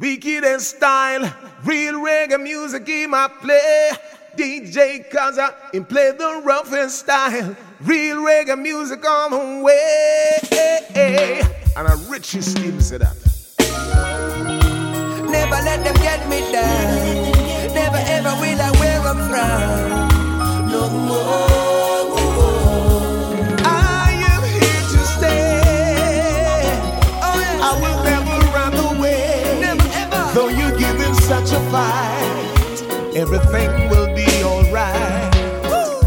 Wicked in style, real reggae music in my play. DJ Kza, him play the rough and style. Real reggae music on the way. And a Richie Stephens said that. Never let them get me down. Never ever will I wear a frown. Fight, everything will be alright.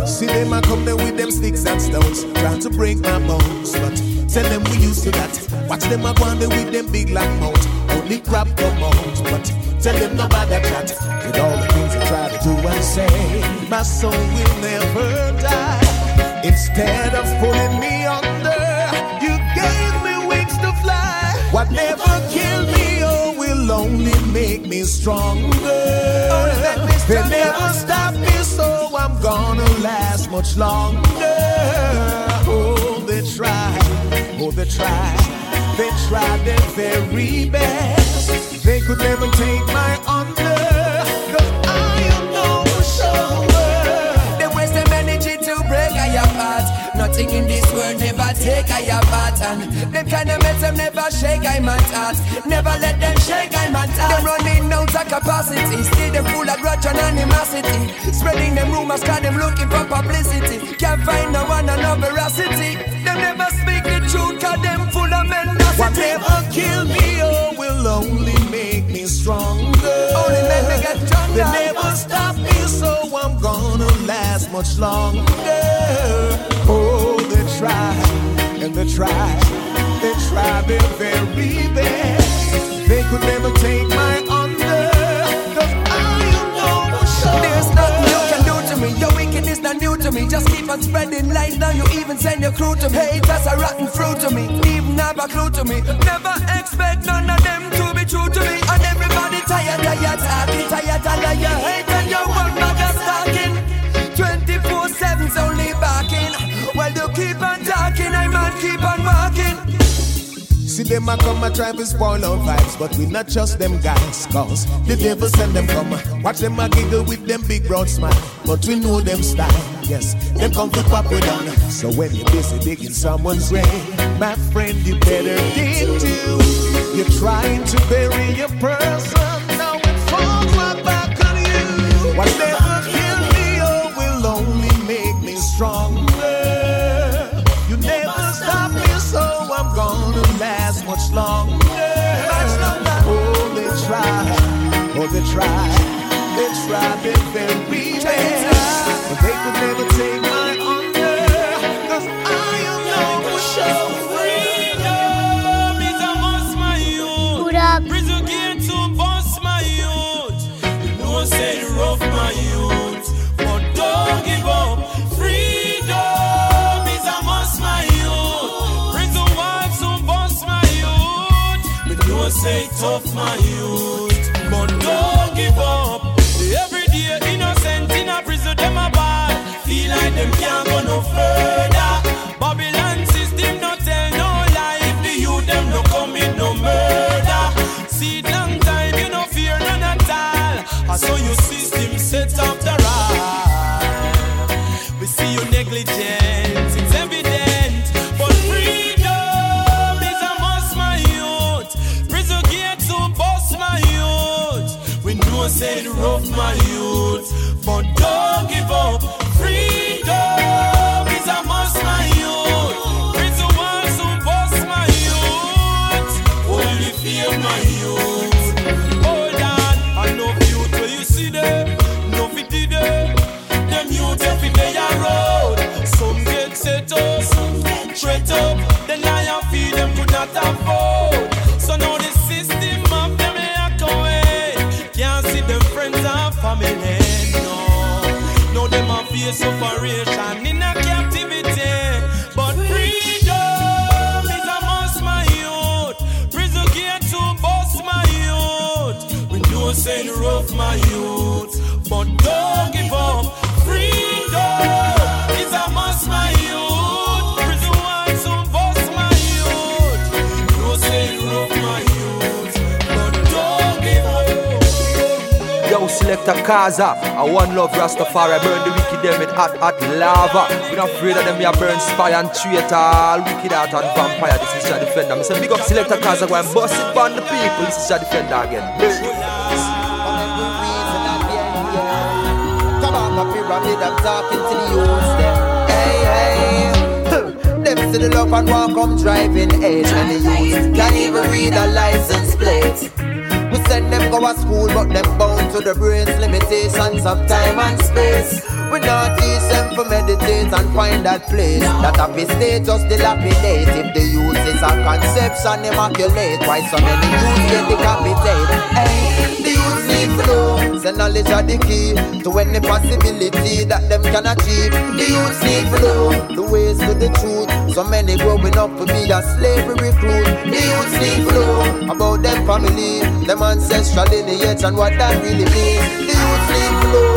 See them a come there with them sticks and stones, trying to break my bones. But tell them we used to that. Watch them a go on there with them big black mouth. Only crap come out. But tell them no bother chat. With all the things they try to do and say, my soul will never die. Instead of pulling me under, you gave me wings to fly. What never killed me, will only make me stronger. me They never stop me, so I'm gonna last much longer. Oh, they try, oh, they try, they try their very best. They could never take my under, Nothing in this world never take I apart. And them kind of mess them never shake I my heart. Never let them shake I my heart. Them running out of capacity. Still them full of grudge and animosity. Spreading them rumors cause them looking for publicity. Can't find no one and no veracity. Them never speak the truth cause them full of mendacity. Whatever kill me, oh, will only make me stronger. Only make me get stronger. They never stop much longer. Oh, they try and they try, they try their very best. They could never take my under, 'cause I am no There's nothing you can do to me. Your wickedness not new to me. Just keep on spreading lies. Now you even send your crew to me. Hey, that's a rotten fruit to me. Even have a clue to me. Never expect none of them to be true to me. See them a come a try to spoil our vibes, but we not trust them guys, cause the devil send them come. Watch them a giggle with them big broad smile, but we know them style. Yes, them come to pop we down. So when you're busy digging someone's grave, my friend, you better dig too. You're trying to bury your person, now it falls right back on you. Whatever kill say tough, my youth. But don't give up. Every day, innocent in a prison, them a bad. Feel like them can't separation in a captivity. But freedom is a must, my youth. Prison gate to bust, my youth. We know say it rough, my youth. But don't give up. Selecta Kza, I one love Rastafari, burn the wicked them with hot, hot lava. We not afraid of them, we are burn spy and traitor, all wicked out and vampire. This is Jah Defender. Me say big up Selecta Kza, go and bust it on the people. This is Jah Defender again. Come on, my pyramid, I'm talking to the youths there. Hey, hey. Them see the love and walk come driving age And the youth can't even read a license plate go to school but them bound to the brain's limitations of time and space. We not teach them to meditate and find that place. That happy state just dilapidate If the youth is a conception immaculate Why so many youths get decapitate Hey, the youth need flow Say knowledge are the key to any possibility that them can achieve. The youth need flow, the ways to the truth. So many growing up to be a slavery recruit. The youth need flow about them family, them ancestral lineage and what that really means. The youth need flow,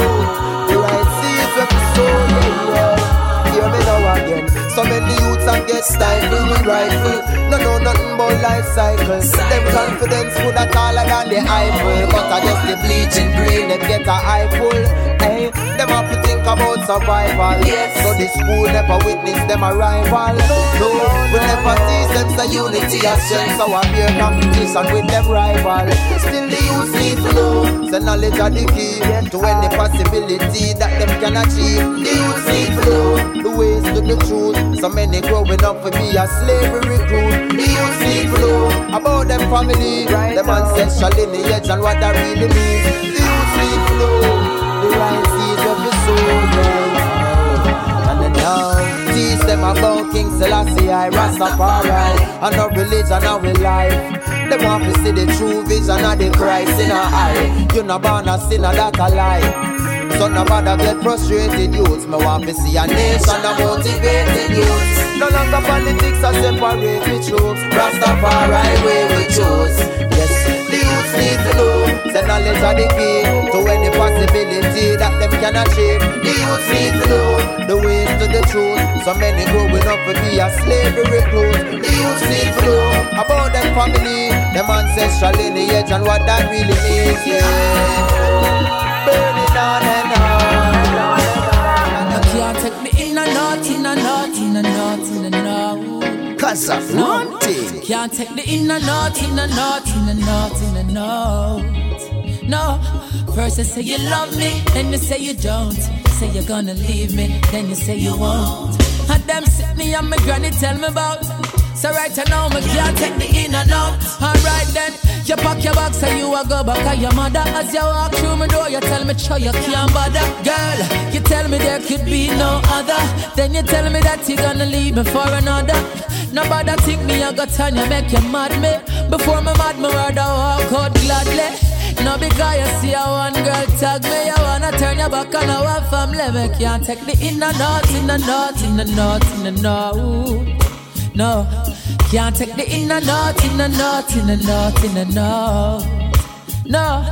the right seeds of the soul. Yeah hear me now again. So many youths and get stifled with rifle. No know nothing about life cycle. Them confidence would have taller than the Eiffel. But I guess the bleaching green, them get a eye full. Hey, them have to think about survival. Yes. So the school never witness them arrival. No, we never teach them the unity of strength. So I fear competition with them rival. Still the youth need to know. The knowledge of the key to any possibility that them can achieve. The youth need to know the ways to the truth. So many growing up for be a slavery recruit. The youth need to know about them family, right them ancestral lineage and what that really means. Them about King Selassie, I Rastafari, and our religion, our life. They want to see the true vision of the Christ in our eye. You're not born a sinner, that a lie. So no bother get frustrated youths. Me want to see a nation of motivated youths. No longer politics are separate the truth. Rastafari way we choose. Yes, need to know. Say knowledge are the key to any possibility that them can achieve. The youths need to know the ways to the truth. So many growing up to be a slavery recruit. The youths need to know about them family, them ancestral lineage and what that really means. Yeah burning on and on. You can't take me in a knot, in a knot, in a knot, Cause running. Can't take me in a knot, in a knot, in a knot, in a knot. No, first you say you love me, then you say you don't. Say you're gonna leave me, then you say you won't. And them sit me and my granny tell me about. So right now, me can't take the in and out. Alright then, you pack your bags and you a go back at your mother. As you walk through my door, you tell me, sure you can't bother. Girl, you tell me there could be no other. Then you tell me that you're gonna leave me for another. Nobody think me I got time, you make you mad me. Before me mad, me rather walk out gladly. No because you see a one girl tag me, you wanna turn your back on our family. Me can't take the in and out, in and out, in and out, in and out. No, can't take the in and out, in and out, in and out, in and out. No,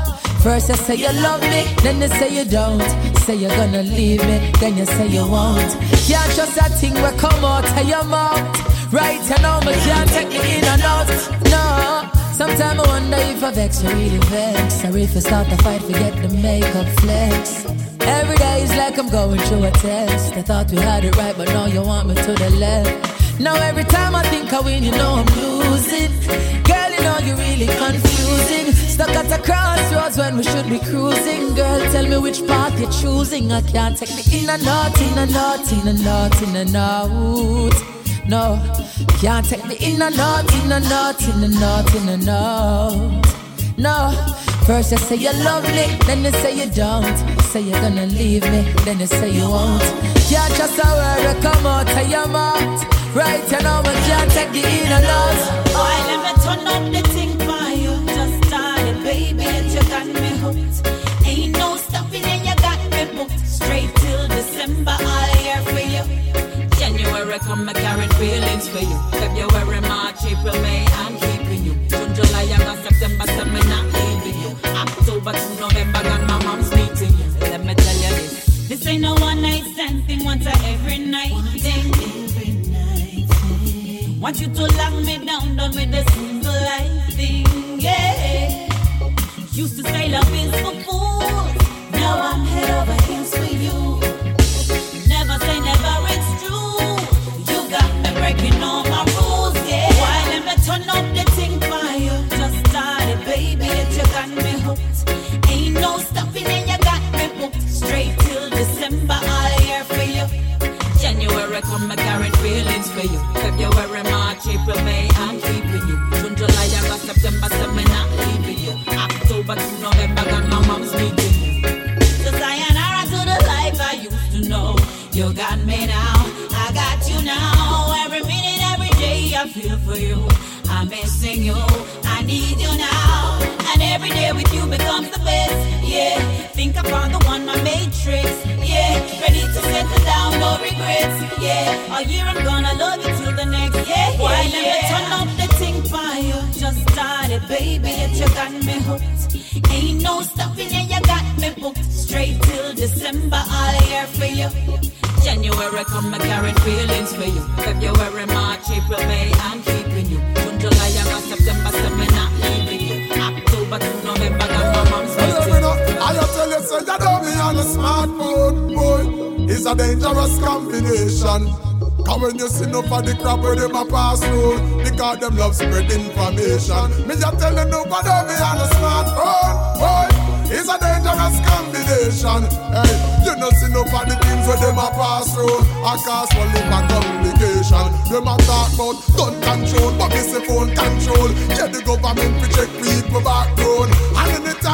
first you say you love me, then you say you don't. Say you're gonna leave me, then you say you won't. Can't trust that thing will come out of your mouth. Right, you know me can't take the in and out. No. Sometimes I wonder if I vex you really vex Or if I start to fight, forget the makeup flex Every day is like I'm going through a test I thought we had it right, but now you want me to the left now every time I think I win, you know I'm losing. Girl, you know you're really confusing. Stuck at a crossroads when we should be cruising. Girl, tell me which path you're choosing. I can't take the in and out, in and out, in and out, in and out. No, can't take the in and out, in and out, in and out, in and out. No, first you say you're me, then you say you don't. Say you're gonna leave me, then you say you won't. Can't just a word come out of your mouth. Right, you know we can't take the in and out. Boy, let me turn up the thing for you. Just started, baby, and you got me hooked. Ain't no stopping and you got me booked. Straight till December, all year for you. January come, I carry feelings for you. February, March, April, May, you. June, September, tell me not leaving you. October to November, got my mom's meeting you. Let me tell you this. This ain't no one night stand thing, once a every night thing. Want you to lock me down, done with this single life thing, yeah. Used to say love is for fools, now I'm head over heels for you. Never say never, it's true. You got me breaking all my rules, yeah. Why let me turn up the feelings for you. February, March, April, May, I'm keeping you. June, July, August, September, me not leaving you. October to November, got my mom's meeting you. So sayonara to the life I used to know. You got me now, I got you now. Every minute, every day, I feel for you. I'm missing you, I need you now. Every day with you becomes the best. Yeah, think I found the one, my matrix. Yeah, ready to settle down, no regrets. Yeah, all year I'm gonna love you till the next. Yeah, Why yeah, me turn up the thing fire? Just started, baby, yet you got me hooked. Ain't no stopping, and you got me booked. Straight till December, all year for you. January come, I carry feelings for you. February, March, April, May, I'm keeping you. June, July, August, September, so say you know me on a smartphone, boy. It's a dangerous combination. Cause when you see no for the crap where them a pass through Because them love spread information. Me just tell you nobody me on a smartphone, boy. It's a dangerous combination. Hey, you know see no for the things where them a pass through I cause for liver complication. Them a talk about gun control But me say phone control. Yeah, the government to check people background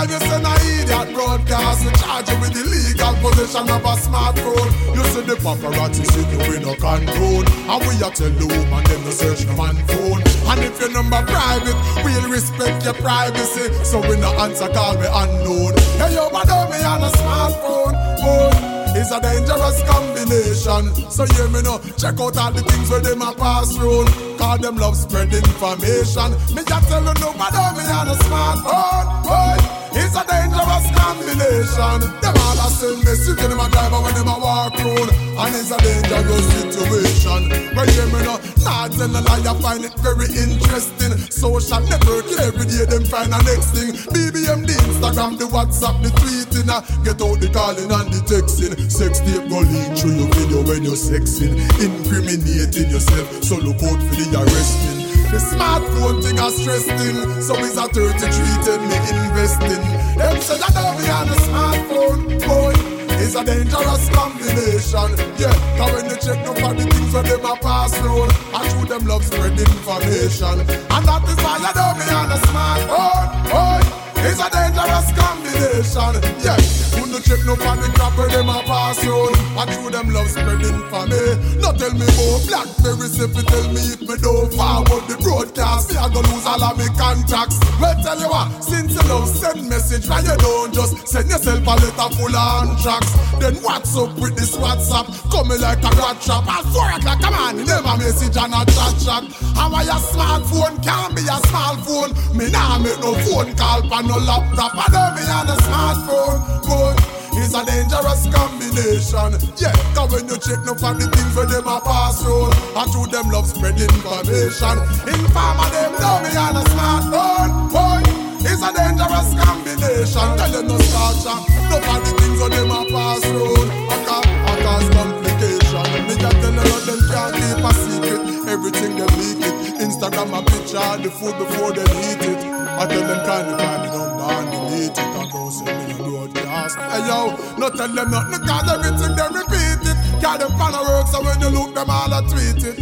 Anytime you send a idiot broadcast We charge you with illegal possession of a smartphone You see the paparazzi see you in a control And we a tell the woman them to search the man phone And if your number private We'll respect your privacy So we no answer call me unknown Hey yo, but me on a smartphone Boy it's a dangerous combination. So hear me now, check out all the things where them a pass through. Cause them love spread information. Me just tell you nobody me on a smartphone. Boy, it's a dangerous combination. Them all a send message to them a driver when them a walk road. And it's a dangerous situation. But hear me now, not tell a lie, I find it very interesting. Social network, every day them find a next thing. BBM, the Instagram, the WhatsApp, the tweeting. Uh, get out the calling and the texting. Sex tape go leak through your video when you're sexing. Incriminating yourself, so look out for the arresting. The smartphone thing a stressing, so it's a 33 tell me investing. Them say that be on the smartphone, boy. It's a dangerous combination, yeah. Cause when you check up for the things where them a pass through, I through them love spread information, and that is why you don't be on the smartphone, boy. It's a dangerous combination, yeah. You check no for the crap where them a pass through, I through them love spread information. No tell me about Blackberry, if you tell me if me don't forward the broadcast, me I go lose all of me contracts. Well, tell you what, since you love send message, why you don't just send yourself a letter full of anthrax? Then what's up with this WhatsApp? Coming like a rat trap at four o'clock, come on, you never message and a chat chat. How are your smartphone? Can't be a small phone. Me nah make no phone call for no laptop. I don't be on a smartphone, boy. It's a dangerous combination. Yeah, cause when you check no for the things where them a pass through, and through them love spread information. Informer them know me on a smartphone, boy. It's a dangerous combination. Tell you no starcha, no for the things where them a pass through. I cause, I cause complication. Me just tell you them can't keep a secret. Everything them leak it. Instagram a picture of the food before they eat it. I tell them kind of find the number and delete it. I go send me a broadcast. Hey yo, no tell them nothing cause everything they repeat it. Cause them fan of work so when you look them all a tweet it.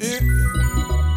Eh?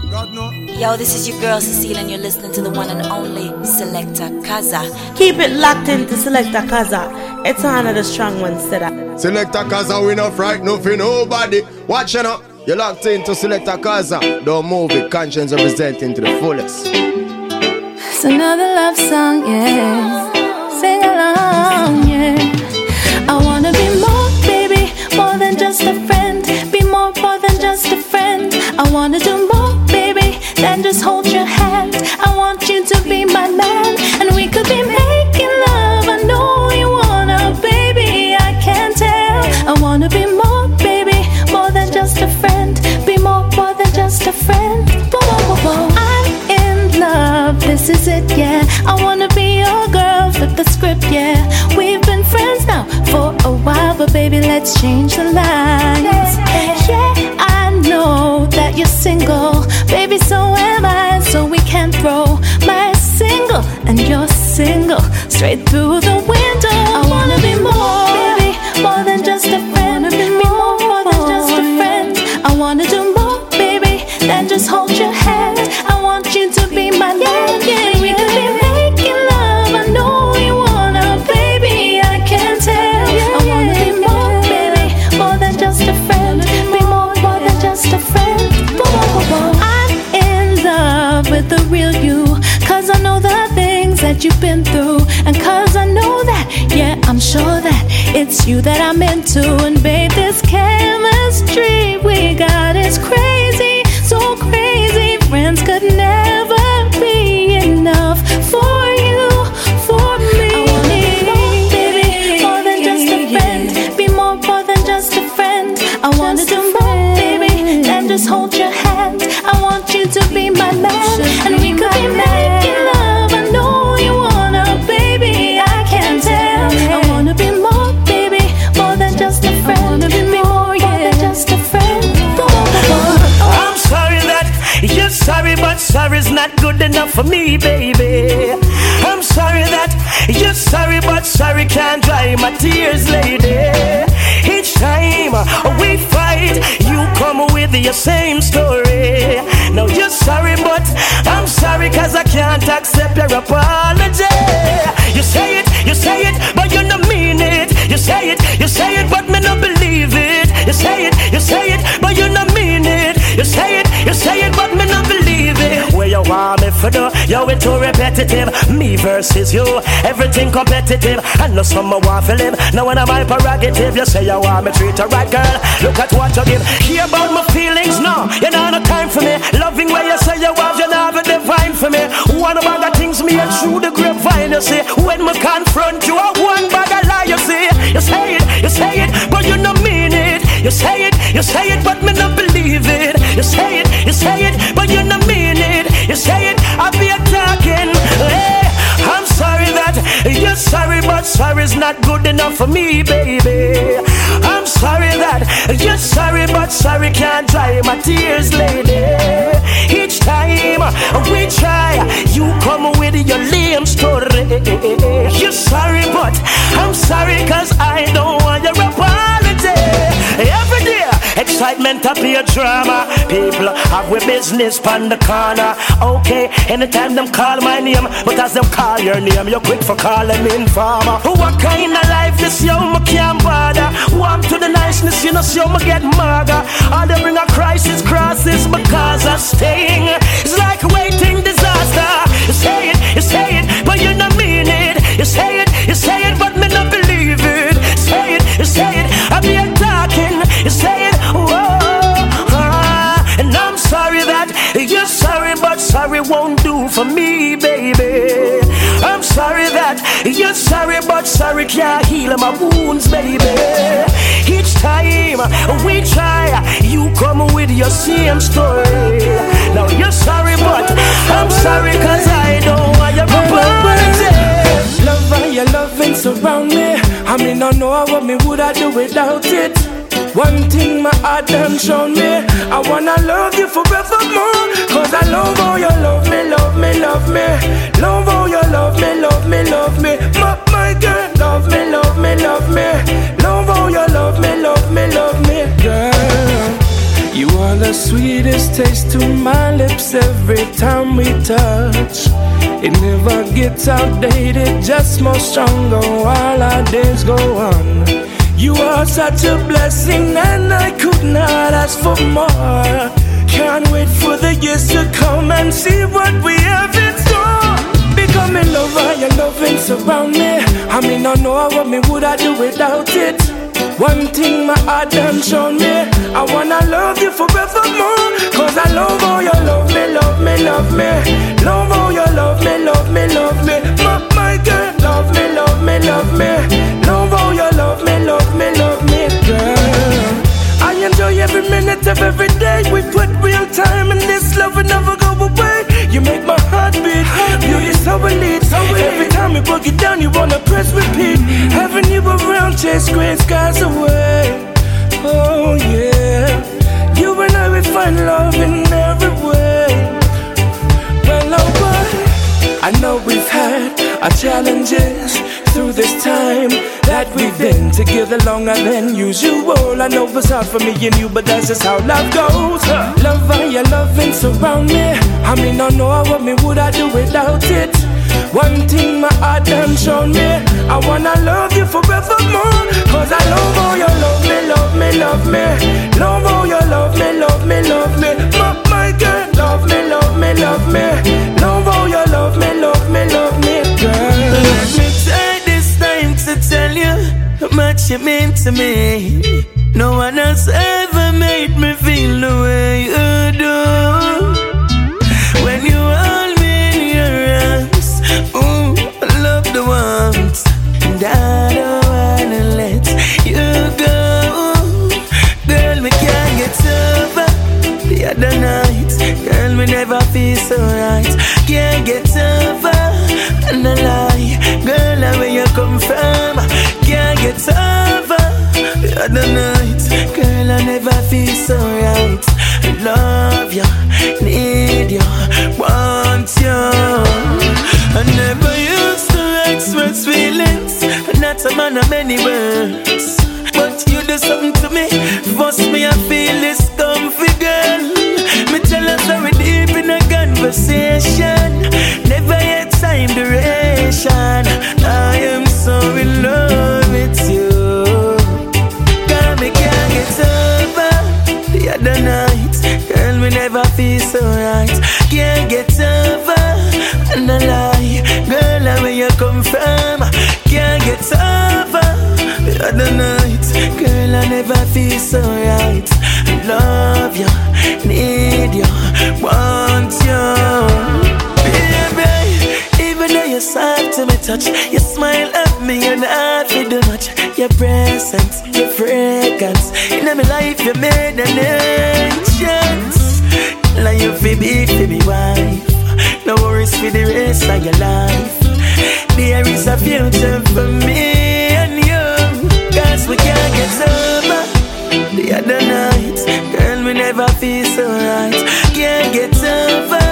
God no. Yo, this is your girl Ce'Cile, and you're listening to the one and only Selecta Kza. Keep it locked into Selecta Kza. It's one of the strong ones said I. Selecta Kza, we not fright no for nobody. Watch it up. You're locked into Selecta Kza. Don't move it, conscience representing to the fullest. It's another love song, yeah. Sing along, yeah. I wanna be more, baby, more than just a friend. Be more, more than just a friend. I wanna do more, baby, than just hold your hand. I want you to be my man, and we could be making yeah. I wanna be your girl, flip the script, yeah. We've been friends now for a while, but baby, let's change the lines. Yeah, I know that you're single, baby, so am I, so we can throw my single and your single straight through the window. It's you that I'm into. And babe, this chemistry we got is crazy, enough for me, baby. I'm sorry that you're sorry, but sorry can't dry my tears, lady. Each time we fight, you come with your same story. Now you're sorry, but I'm sorry, cause I can't accept your apology. You say it, Yo, it too repetitive. Me versus you, everything competitive. I know some want to live. Now when I'm prerogative, you say you want me treat her right, girl. Look at what you give. Hear about my feelings? No, you know no time for me. Loving where you say you have, you know a divine for me. One of the things me and through the grapevine, you see. When me confront you, I one bag of lie, you see. You say it, you say it, but you don't mean it. You say it, you say it, but me not believe it. You say it, you say it, but you not mean it. You say it, not good enough for me, baby. I'm sorry that you're sorry, but sorry can't dry my tears, lady. Each time we try, you come with your lame story. You're sorry, but I'm sorry, cause I don't excitement up your drama. People have with business on the corner. Okay, anytime them call my name, but as them call your name, you're quick for calling me informer. What kind of life this yo me can't bother? Warm to the niceness, you know, so me get maga. All they bring a crisis, crosses because of staying. It's like waiting disaster. You say it, you say it, but you don't mean it. You say it, sorry won't do for me, baby. I'm sorry that you're sorry, but sorry can't heal my wounds, baby. Each time we try, you come with your same story. Now you're sorry, but I'm sorry, cause I don't want your apology. Love how your loving surround me. I mean, I know what me would I do without it. One thing my heart done shown me. I wanna love you forevermore. Cause I love how you love me, love me, love me. Love how you love me, love me, love me. My, my girl, love me, love me, love me. Love how you love me, love me, love me, girl. You are the sweetest taste to my lips every time we touch. It never gets outdated, just more stronger while our days go on. You are such a blessing, and I could not ask for more. Can't wait for the years to come and see what we have in store. Becoming lover, your loving surround me. I mean, I know what me would I do without it. One thing my heart done shown me I wanna love you forevermore it down you wanna press repeat Having you around chase gray skies away Oh yeah You and I we find love in every way Well oh boy I know we've had our challenges through this time that we've been together longer than usual. I know it's hard for me and you, but that's just how love goes. Love how you love and surround me. I mean, I know what me would I do without it. One thing my heart done shown me I wanna love you forevermore. Cause I love how you love me, love me, love me. Love how you love me, love me, love me. My, my girl, love me, love me, love me. Love how you love me, love me, love me, girl. Let me take this time to tell you How much you mean to me. No one else ever made me feel the way you do and I don't wanna let you go. Girl, me can't get over the other night. Girl, me never feel so right. Can't get over and I lie. Girl, I where you come from? Can't get over the other night. Girl, I never feel so right. I love you, need you, want you. I never used to express feelings not a man of many words. But you do something to me, force me, I feel this comfy girl. Me tell us how we deep in a conversation. Never yet time duration. I am so in love with you. Girl, me can't get over the other night. Girl, me never feel so right. Can't get over and I lie. Girl, where you come from? Get over the other night. Girl, I never feel so right. I Love you, need you, want you. Baby, even though you're soft to me touch, you smile at me and I feel too much. Your presence, your fragrance, in my life you made an enchant. Like you feel big for me wife. No worries for the rest of your life. There is a future for me and you. Cause we can't get over the other nights, Girl, we never feel so right. Can't get over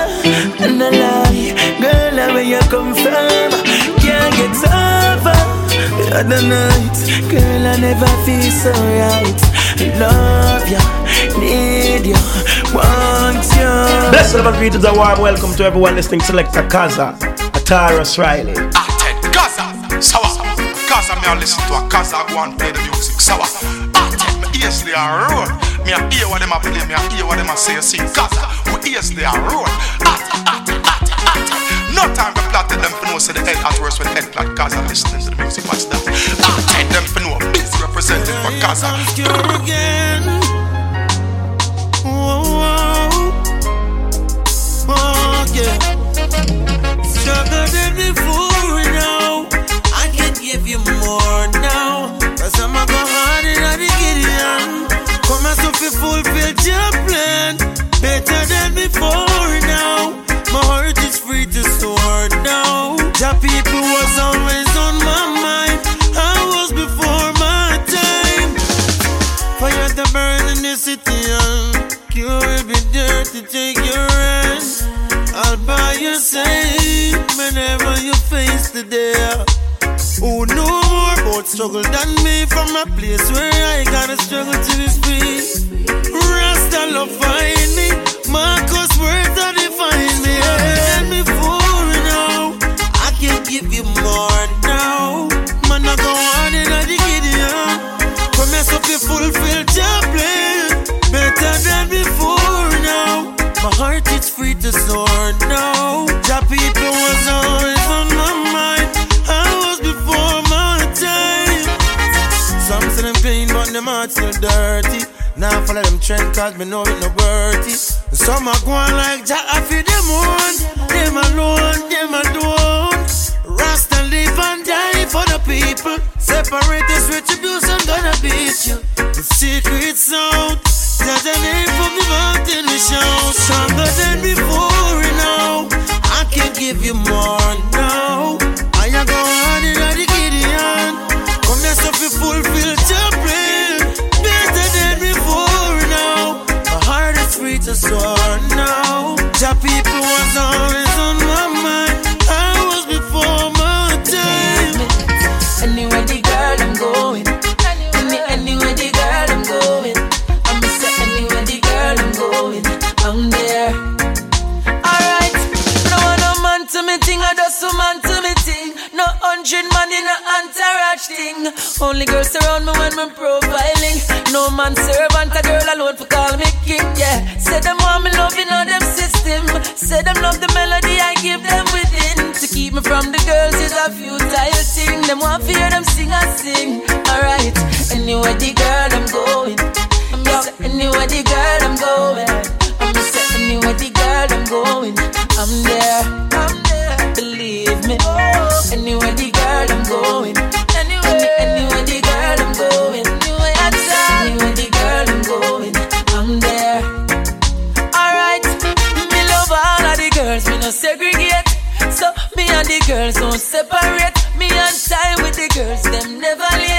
and I lie. Girl, where you come from? Can't get over the other nights, Girl, I never feel so right. Love you, need you, want you. Blessed of greetings, a warm welcome to everyone listening to Selecta Kza, Tarrus Riley. Ah. Cause I'm listen to a cause go and play the music. Sour. Uh, I ah, take ah, me ears they are road. Me a hear what them a play, me a hear what them a say. See, cause uh, we ears they are road. At, at, at, at. No time to plot them for know say the head at worse with head plot cause listening to the music. Watch that. Ah, I take them for know busy representing for Gaza. again. Whoa, whoa. Oh, yeah. Stronger than before now I can give you more Come and so fi fulfill your plan. Better than before now. My heart is free to soar now. Your people was always on my mind. I was before my time. Fire to burn in the city and you will be there to take your hand. I'll buy your side whenever you face the day. More about struggle than me from a place where I gotta struggle to be free? Rasta love find me, Marcus that define me. And before now, I can give you more now. Man, I go on in a Gideon. Promise up you fulfill your plan. Better than before now. My heart is free to soar now. Your people was hearts still dirty. Now follow them trend cause me know it no worthy. Some are going like Jack, I feel them one. Them alone, them alone. Rasta live and die for the people. Separate this retribution, gonna beat you. The secret's out. There's a name for me mountain we show. Stronger than before now. I can give you more now. I am going in the Gideon. Come here, so fulfill your to soar now. Jah people was always on my mind. I was before my time. Anyway, the girl I'm going. anywhere the girl I'm going. I'ma say anywhere the girl I'm going. I'm there. Alright, no one no man to me thing I just so thing. Only girls around me when I'm profiling. No man servant, a girl alone for call me king. Yeah, say them want me loving on them system. Say them love the melody I give them within. To keep me from the girls is a futile thing. Them want fear them sing I sing. Alright, anyway the girl I'm going. I'm just anywhere the girl I'm going. I'm just anywhere the girl I'm going. I'm there. I'm there. Believe me. Anywhere the girl I'm going. no segregate. So me and the girls don't separate. Me and time with the girls, them never leave.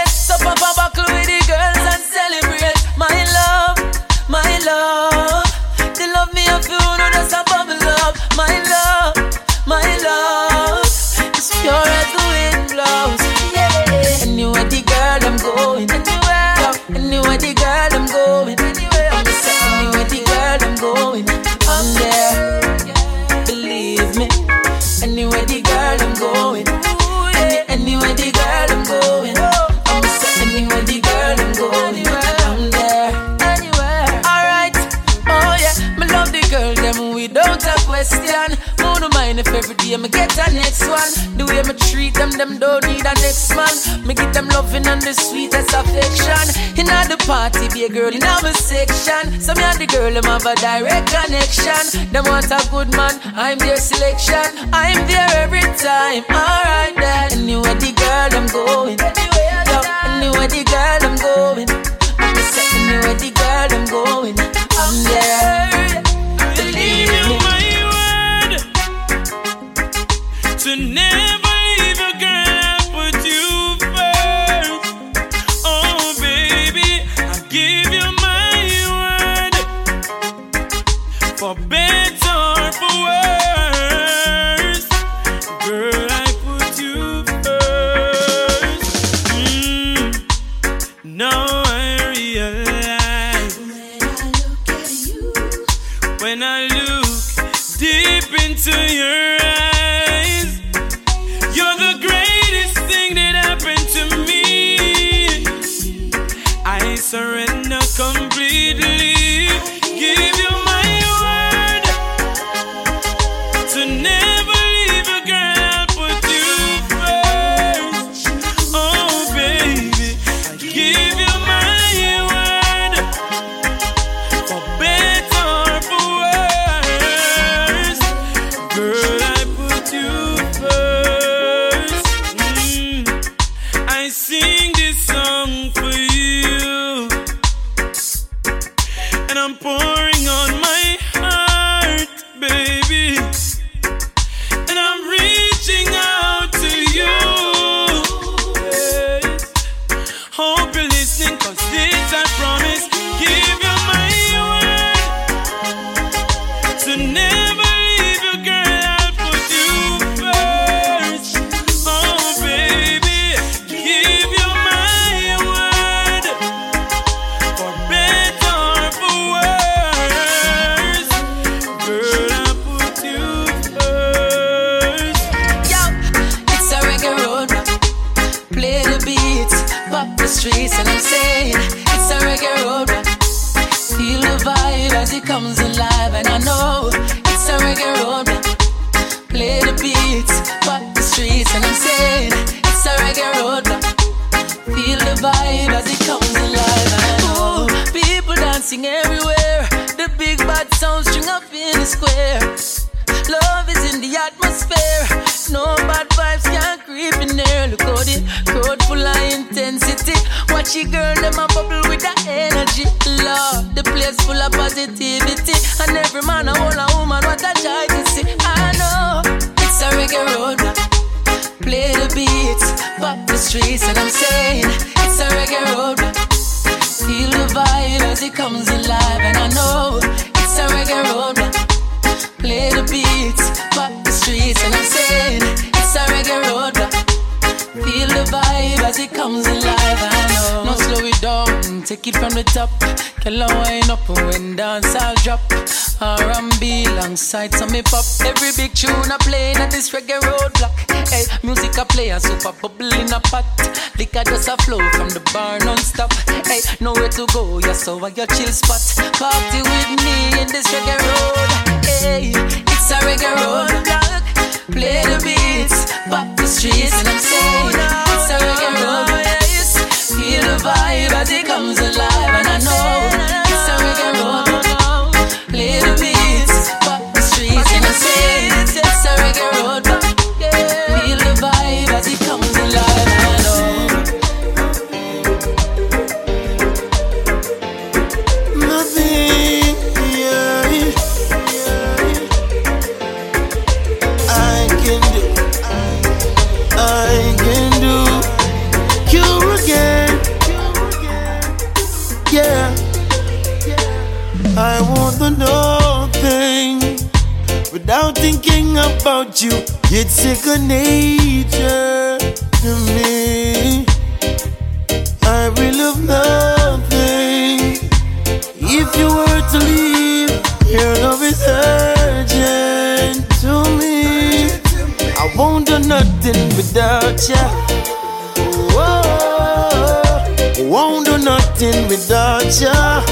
next one. The way me treat them, them don't need a next man. Me give them loving and the sweetest affection. In the party, be a girl in our section. Some of the girl them have a direct connection. Them want a good man, I'm their selection. I'm there every time, alright then. Anywhere the girl I'm going, anywhere the girl I'm going, I'm anywhere the girl I'm going, I'm there. to name. Non-stop. Hey, nowhere to go, yeah, so I your chill spot. Party with me in this reggae road. Hey, it's a reggae roadblock. Play the beats, pop the streets, and I'm saying it's a reggae road. Feel the vibe as it comes alive, and I know about you. It's second nature to me. I will love nothing. If you were to leave, your love is urgent to me. I won't do nothing without ya. Whoa, won't do nothing without ya.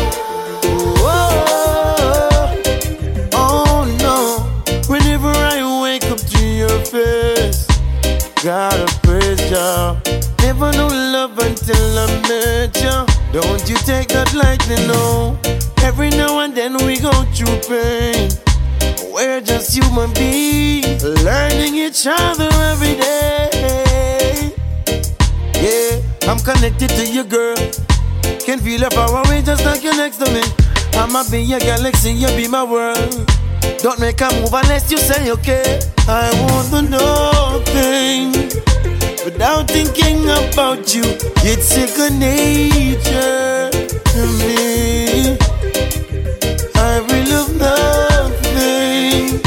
Don't you take that lightly, no. Every now and then we go through pain. We're just human beings, learning each other every day. Yeah, I'm connected to you, girl. Can feel your power just like you're next to me. I'ma be your galaxy, you'll be my world. Don't make a move unless you say okay. I want the nothing without thinking about you. It's second nature to me. I will love nothing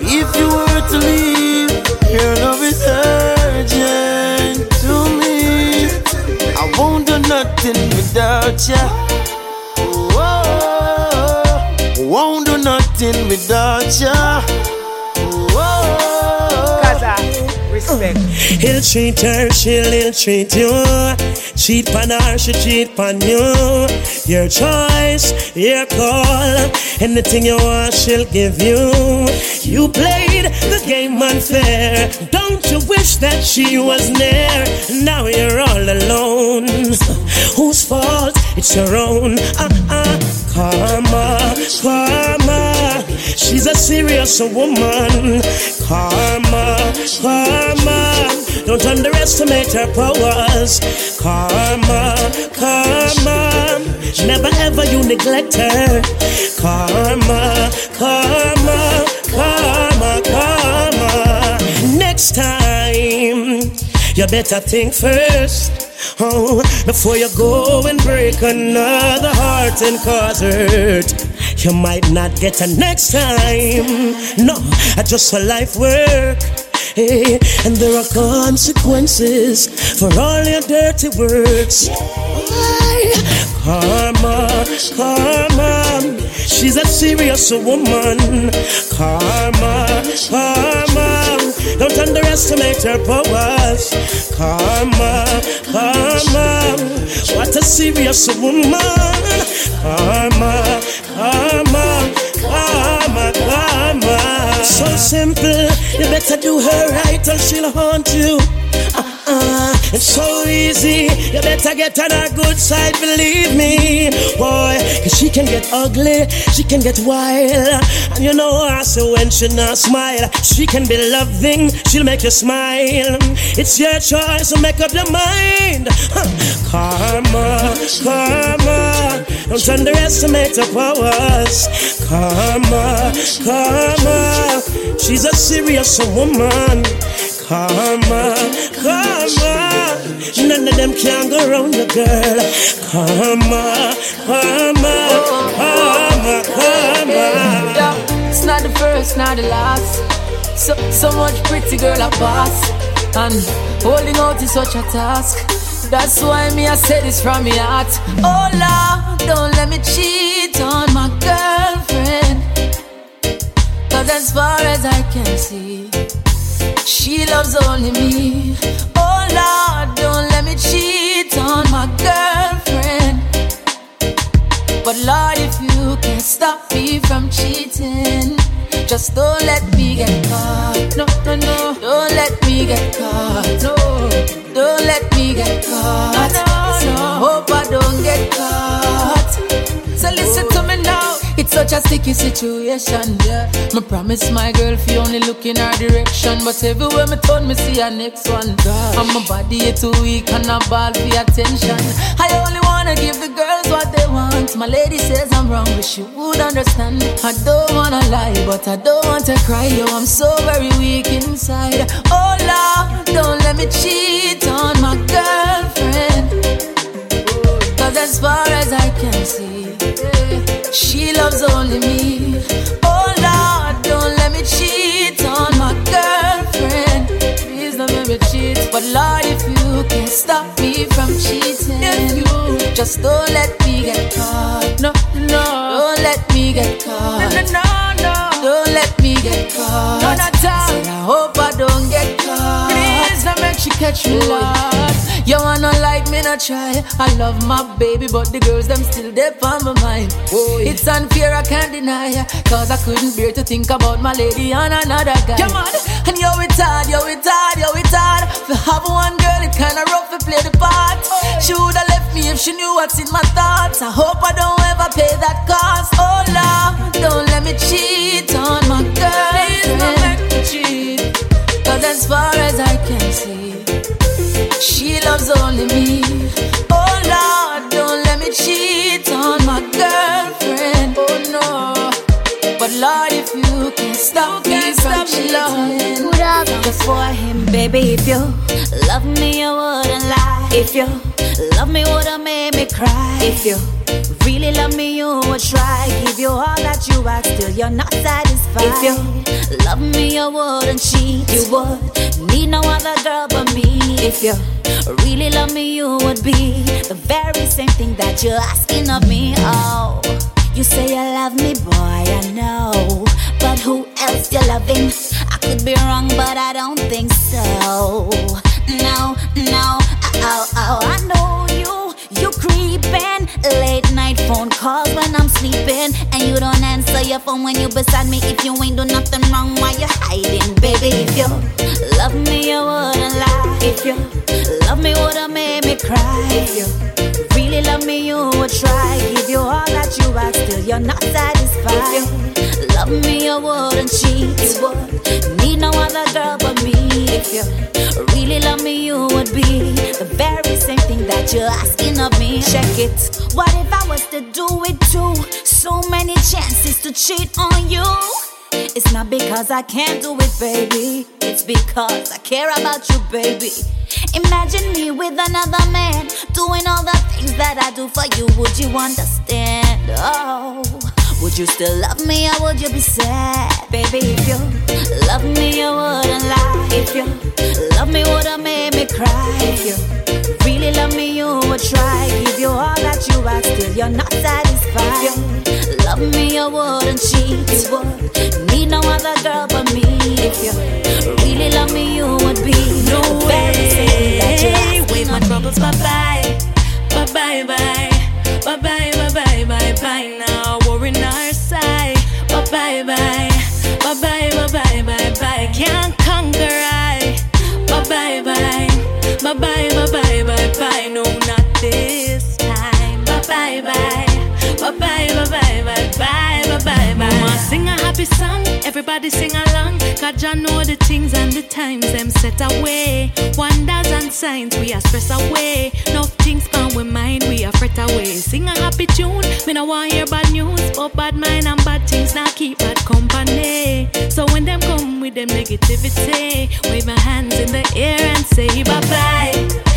if you were to leave. Your love is urgent to me. I won't do nothing without ya. Nothing without ya. Whoa, Kza, respect. He'll treat her, she'll ill treat you. Cheat pan her, she cheat pan you. Your choice, your call. Anything you want, she'll give you. You played the game unfair. Don't you wish that she was near? Now you're all alone. Whose fault? It's your own. Uh uh. Karma, karma. She's a serious woman. Karma, karma. Don't underestimate her powers. Karma, karma. Never ever you neglect her. Karma, karma, karma, karma. Next time, you better think first. Oh, before you go and break another heart and cause hurt. You might not get a next time. No, just for life work. Hey, and there are consequences for all your dirty words. Why? Karma, karma. She's a serious woman. Karma, karma. Don't underestimate her powers. Karma, karma. What a serious woman. Karma, karma, karma, karma. So simple, you better do her right or she'll haunt you. Ah, Uh-uh. It's so easy, you better get on her good side, believe me. Boy, cause she can get ugly, she can get wild. And you know I say when she not smile, she can be loving, she'll make you smile. It's your choice, so make up your mind. Huh. Karma, karma, don't underestimate her powers. Karma, karma, she's a serious woman. Karma, karma, none of them can go around the girl. Karma, karma, karma, karma. Yeah, it's not the first, not the last. So, so much pretty girl I pass. And holding out is such a task. That's why me I say this from my heart. Oh Lord, don't let me cheat on my girlfriend. Cause as far as I can see, she loves only me. Oh Lord, don't let me cheat on my girlfriend. But Lord, if you can stop me from cheating, just don't let me get caught. No, no, no. Don't let me get caught. No. Don't let me get caught. No, no. I hope I don't get caught. So listen to me now. It's such a sticky situation, yeah. Me promise my girl if you only look in her direction. But everywhere me turn, me see her next one. Gosh. And my body is too weak and I ball for attention. I only wanna give the girls what they want. My lady says I'm wrong, but she would understand. I don't wanna lie, but I don't want to cry. Yo, I'm so very weak inside. Oh Lord, don't let me cheat on my girlfriend. Cause as far as I can see, she loves only me. Oh Lord, don't let me cheat on my girlfriend. Please don't let me cheat. But Lord, if you can stop me from cheating, if you just don't let me get caught. No, no, don't let me get caught. No, no, no, no. don't let me get caught. No, not all. Said I hope I don't catch me, Lord. You wanna like me, not try. I love my baby, but the girls them still there on my mind. Boy. It's unfair, I can't deny. Cause I couldn't bear to think about my lady and another guy. Come on, and yo, it's hard, yo, it's hard, yo, it's hard. To have one girl, it kinda rough to play the part. She would've left me if she knew what's in my thoughts. I hope I don't ever pay that cost. Baby. If you love me, you wouldn't lie. If you love me, would've made me cry. If you really love me, you would try. Give you all that you ask, still you're not satisfied. If you love me, you wouldn't cheat. You would need no other girl but me. If you really love me, you would be the very same thing that you're asking of me. Oh. You say you love me, boy, I know. But who else you loving? I could be wrong, but I don't think so. No, no, oh, oh, I know creeping. Late night phone calls when I'm sleeping. And you don't answer your phone when you beside me. If you ain't do nothing wrong, why you hiding, baby? If you love me, you wouldn't lie. If you love me, would've made me cry. If you really love me, you would try. Give you all that you ask, still you're not satisfied. If you love me, you wouldn't cheat. You would need no other girl but me. If you really love me, you would be the very same thing that you're asking of me. Check it. What if I was to do it too? So many chances to cheat on you. It's not because I can't do it, baby. It's because I care about you, baby. Imagine me with another man doing all the things that I do for you. Would you understand? Oh, would you still love me or would you be sad, baby? If you love me, you wouldn't lie. If you love me, would've made me cry. If you really love me, you would try. Give you all that you ask, still you're not satisfied. If you love me, you wouldn't cheat. You would need no other girl but me. If you really love me, you would be No the very same that you're way. Wave my troubles bye, bye bye, bye, bye, bye, bye, bye, bye. Sing a happy song, everybody sing along. God John know the things and the times them set away. Wonders and signs we are stress away. No things on we mind we are fret away. Sing a happy tune, me no want hear bad news, but bad mind and bad things now keep bad company. So when them come with them negativity, wave my hands in the air and say bye bye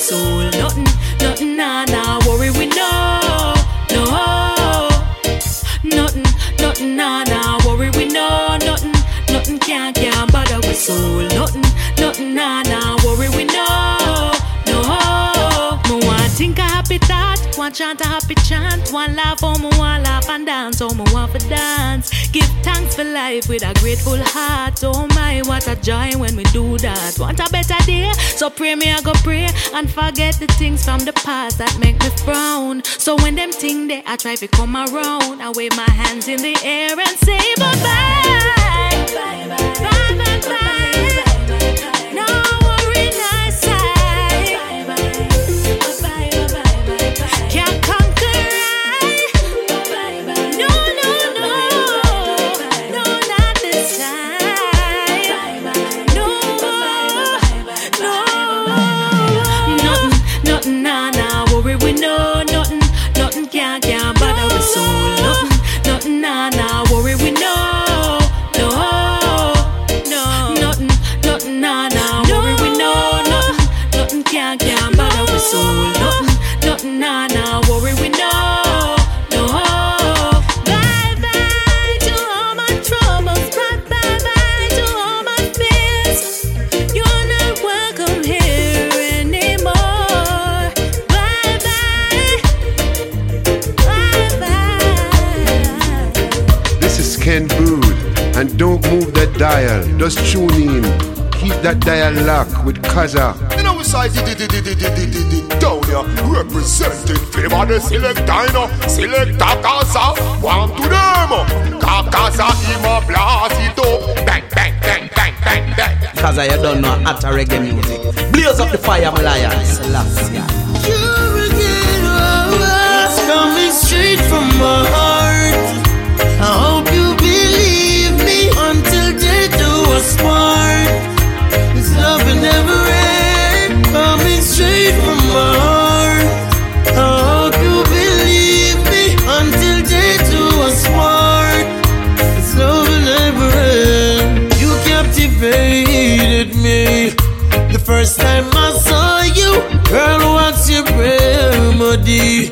soul. Nothing, nothing, nah, nah, worry we know. soul. Nothing want chant a happy chant. One laugh, oh, me want laugh and dance, oh, me want for dance. Give thanks for life with a grateful heart. Oh my, what a joy when we do that. Want a better day? So pray me, I go pray and forget the things from the past that make me frown. So when them thing there, I try to come around. I wave my hands in the air and say bye bye, bye bye, bye bye. bye, bye, bye dialogue with Kza. You know, it's like down here, representing favor the select diner, select Kza, one to them. Kza, him a blast it up, bang, bang, bang, bang, bang, bang. Kaza, you don't know how to reggae music. Blaze up the fire, my lion. Celestia. You're a good It's coming straight from my heart. I hope you believe me until they do us part never end, coming straight from my heart. I hope you believe me until day two was part? It's love will never end. You captivated me the first time I saw you, girl. What's your remedy?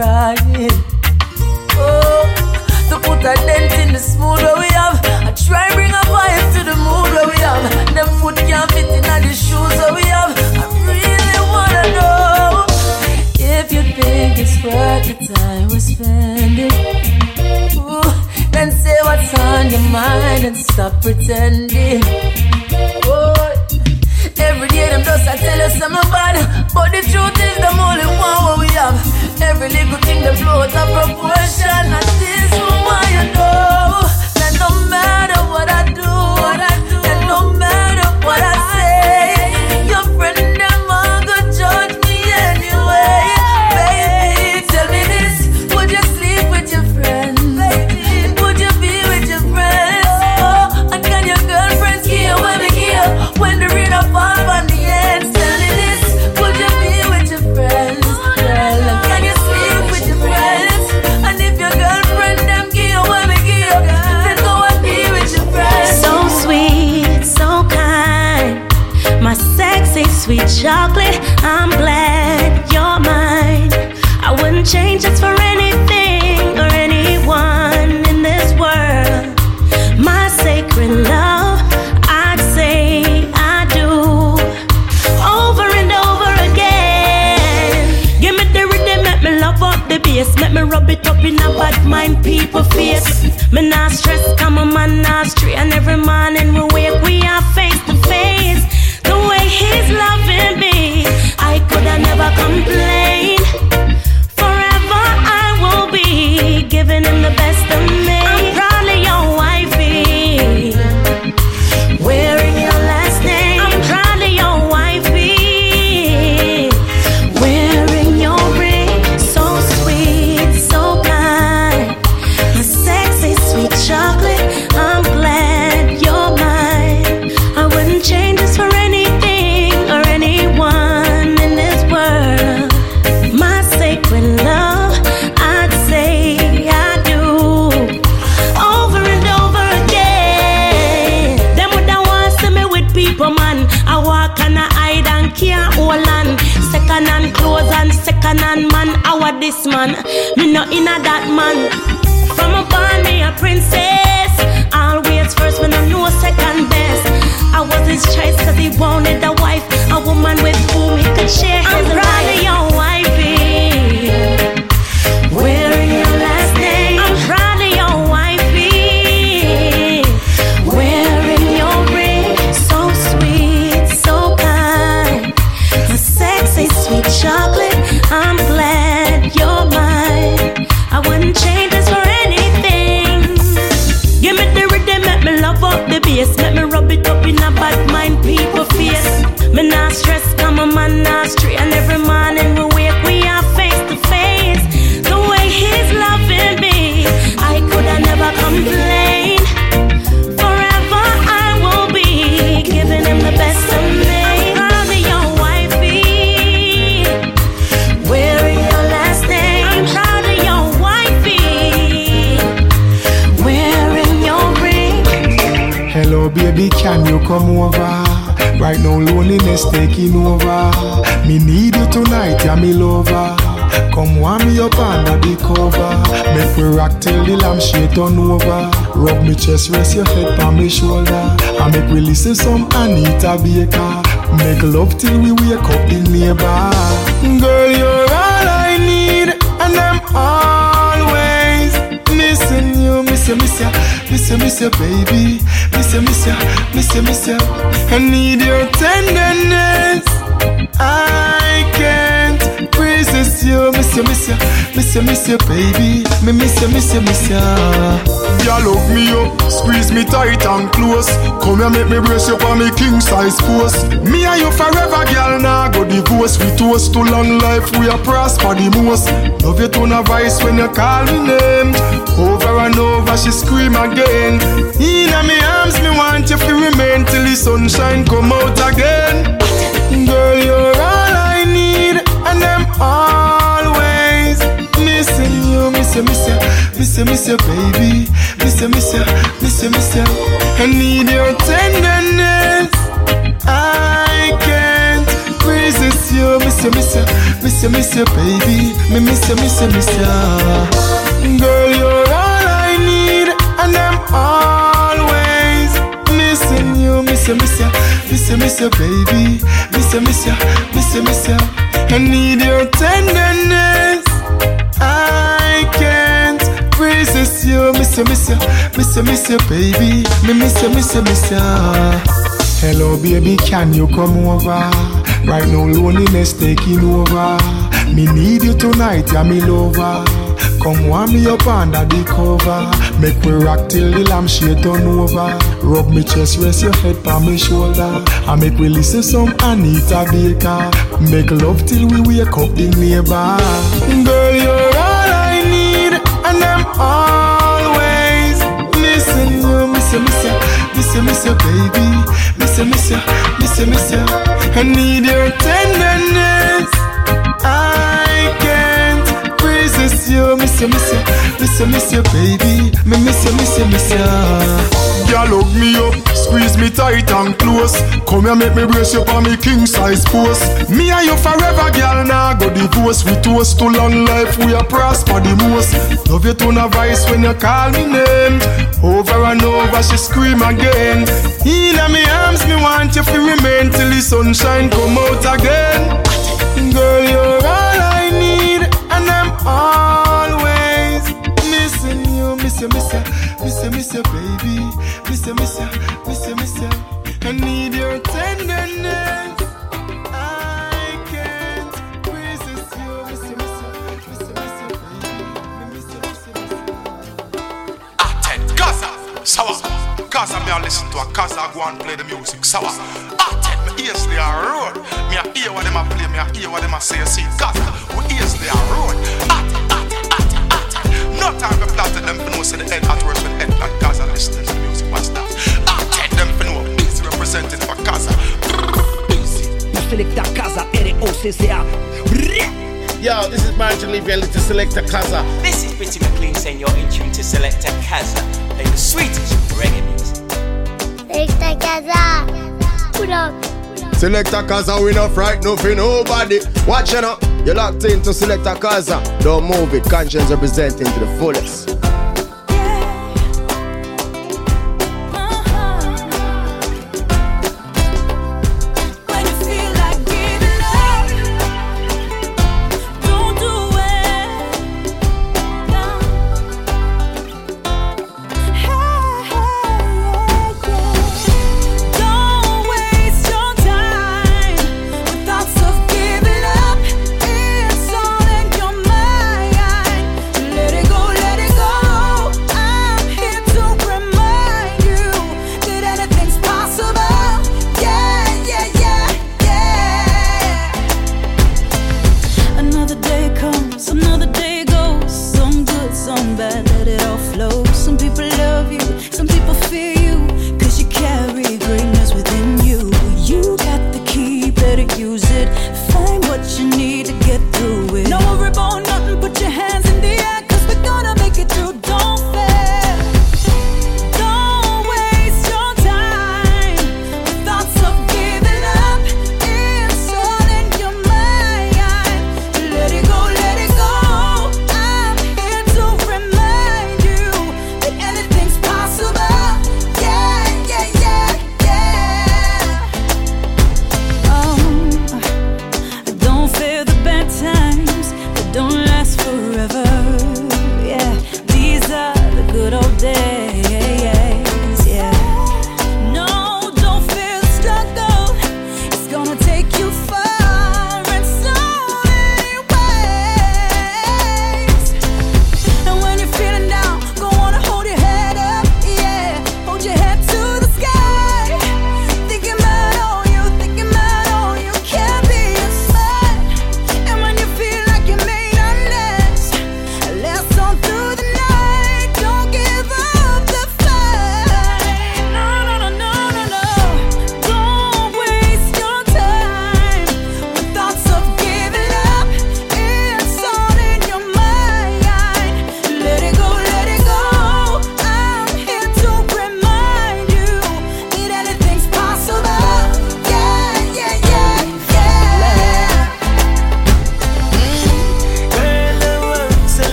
crying. Oh, to put a dent in the smooth where we have. I try bring a vibe to the mood where we have. Them foot can't fit in the shoes where we have. I really wanna know if you think it's worth the time we're spending. Ooh, then say what's on your mind and stop pretending. turn over. Rub me chest, rest your head on my shoulder. I make we listen some Anita Baker. Make love till we wake up the neighbor. Girl, you're all I need, and I'm always missing you, miss you, miss you, miss you, miss you, baby, miss you, miss you, miss you, miss you. I need your tenderness. miss you, miss you, miss you, miss you, baby. Me miss you, miss you, miss you. Yeah, love me up, squeeze me tight and close. Come here, make me brace you for me king size force. Me and you forever, girl. Now nah, go divorce. We toast to long life, we are prosper the most. Love you to a vice when you call me name. Over and over, she scream again. In me arms, me want you to remain till the sunshine come out again. Girl, you're you, miss you, miss you, miss you, baby. Miss you, miss you, miss you, miss you. I need your tenderness. I can't resist you, miss you, miss you, miss you, miss you, baby. Me miss you, miss you, miss you. Girl, you're all I need, and I'm always missing you, miss you, miss you, miss you, miss you, baby. Miss you, miss you, miss you, miss you. I need your tenderness. You, miss you, miss you, miss you, miss you, baby. Me miss you, miss you, miss you. Hello, baby, can you come over? Right now, loneliness taking over. Me need you tonight, yeah, me lover. Come warm me up under the cover. Make we rock till the lampshade turn over. Rub me chest, rest your head on my shoulder. I make we listen some Anita Baker. Make love till we wake up the neighbor. Girl, you're all I need, and I'm always you, miss you, baby, miss you, miss you, miss you, miss you. I need your tenderness. I can't resist you, miss you, miss you, miss you, miss you, baby, me miss you, miss you, miss you. Girl, hug me up, squeeze me tight and close. Come here, make me brace you for me king size post. Me and you forever, girl. Now go divorce. We toast to long life, we are prosper the most. Love you to no voice when you call me name. Over and over, she scream again. In me arms, me want you to remain till the sunshine come out again. Girl, you're all I need, and I'm always missing you, miss you, miss you, miss you, miss you, baby, miss you, miss you, Gaza me a listen to a Gaza go and play the music, sour. Uh, atten me ears they are road. Me a hear what them a play, me a hear what them a say. See Gaza, we ears they are road. Atten, atten, atten, atten. No time for plotting them for know say the head at work when head like Gaza listening to the music. What's that? Atten them for know busy representing for Gaza. You select a casa, R-O-C-C-A. Yo, this is Martin Levy and Little Selecta Kza. This is Bitty McLean saying you're in tune to Selecta Kza, playing the sweetest reggae music. Selecta Kza. Put up. Selecta Kza, we not fright no for nobody. Watch it up. You're locked into Selecta Kza. Don't move it. Conscience representing to the fullest.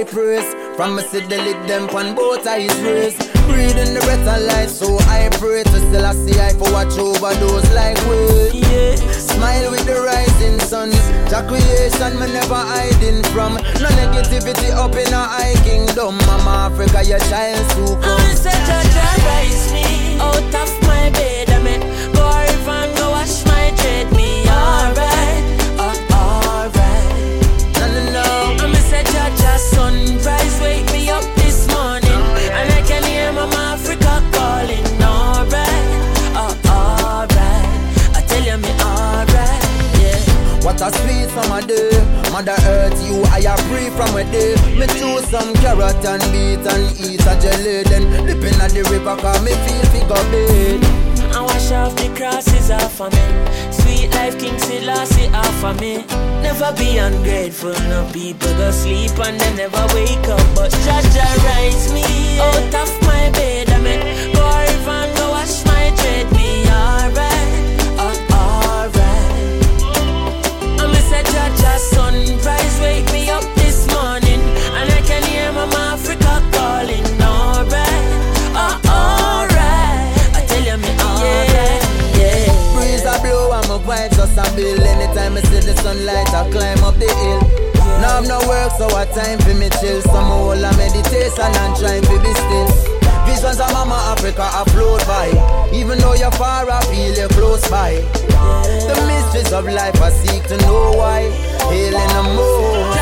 Praise. From me see the lick them on both eyes raised. Breathing the breath of life, so I pray to still I see I for watch over those like we. Yeah. Smile with the rising sun. The creation me never hiding from. No negativity up in a high kingdom. Mama Africa, your child so come. And say Jaja rise me out of my bed and me go and go wash my dread. Me alright, sunrise wake me up this morning and I can hear Mama Africa calling. Alright, uh, alright. I tell you me alright, yeah. What a sweet summer day Mother Earth, you I a free from a day Me chew some carrot and beet and eat a jelly Then dip in the river cause me feel figure bed I wash off the crosses off of me. Sweet life, King Selassie off of me. Never be ungrateful, no people go sleep and they never wake up. But Jaja rise me out of my bed. I mean, go and go wash my dread. Just build Anytime I see the sunlight I climb up the hill Now I'm no work so I time for me chill Some whole a meditation and trying to be still Visions of Mama Africa I float by Even though you're far I feel you're close by The mysteries of life I seek to know why Hailing the most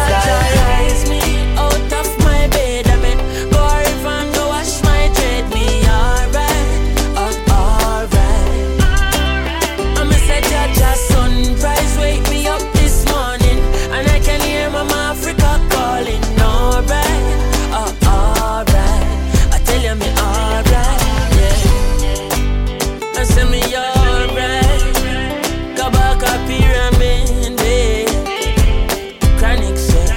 rise me out of my bed. I mean, go river and go wash my dread. Me alright, uh, alright. I me say Jaja Sunrise wake me up this morning, and I can hear Mama Africa calling. Alright, oh, alright. I tell you, me alright, yeah. I say me alright. Kabaka pyramid, yeah. Chronic shit.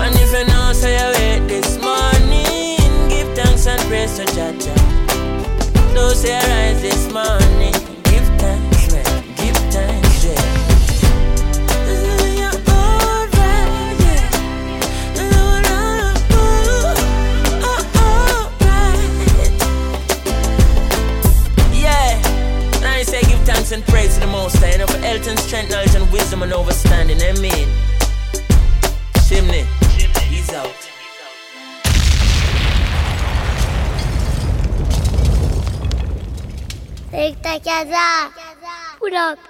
And if you know, say I wait this morning, give thanks and praise to Jah. Don't say and strength, knowledge and wisdom and understanding. I mean, chimney, he's out. Take the Put up.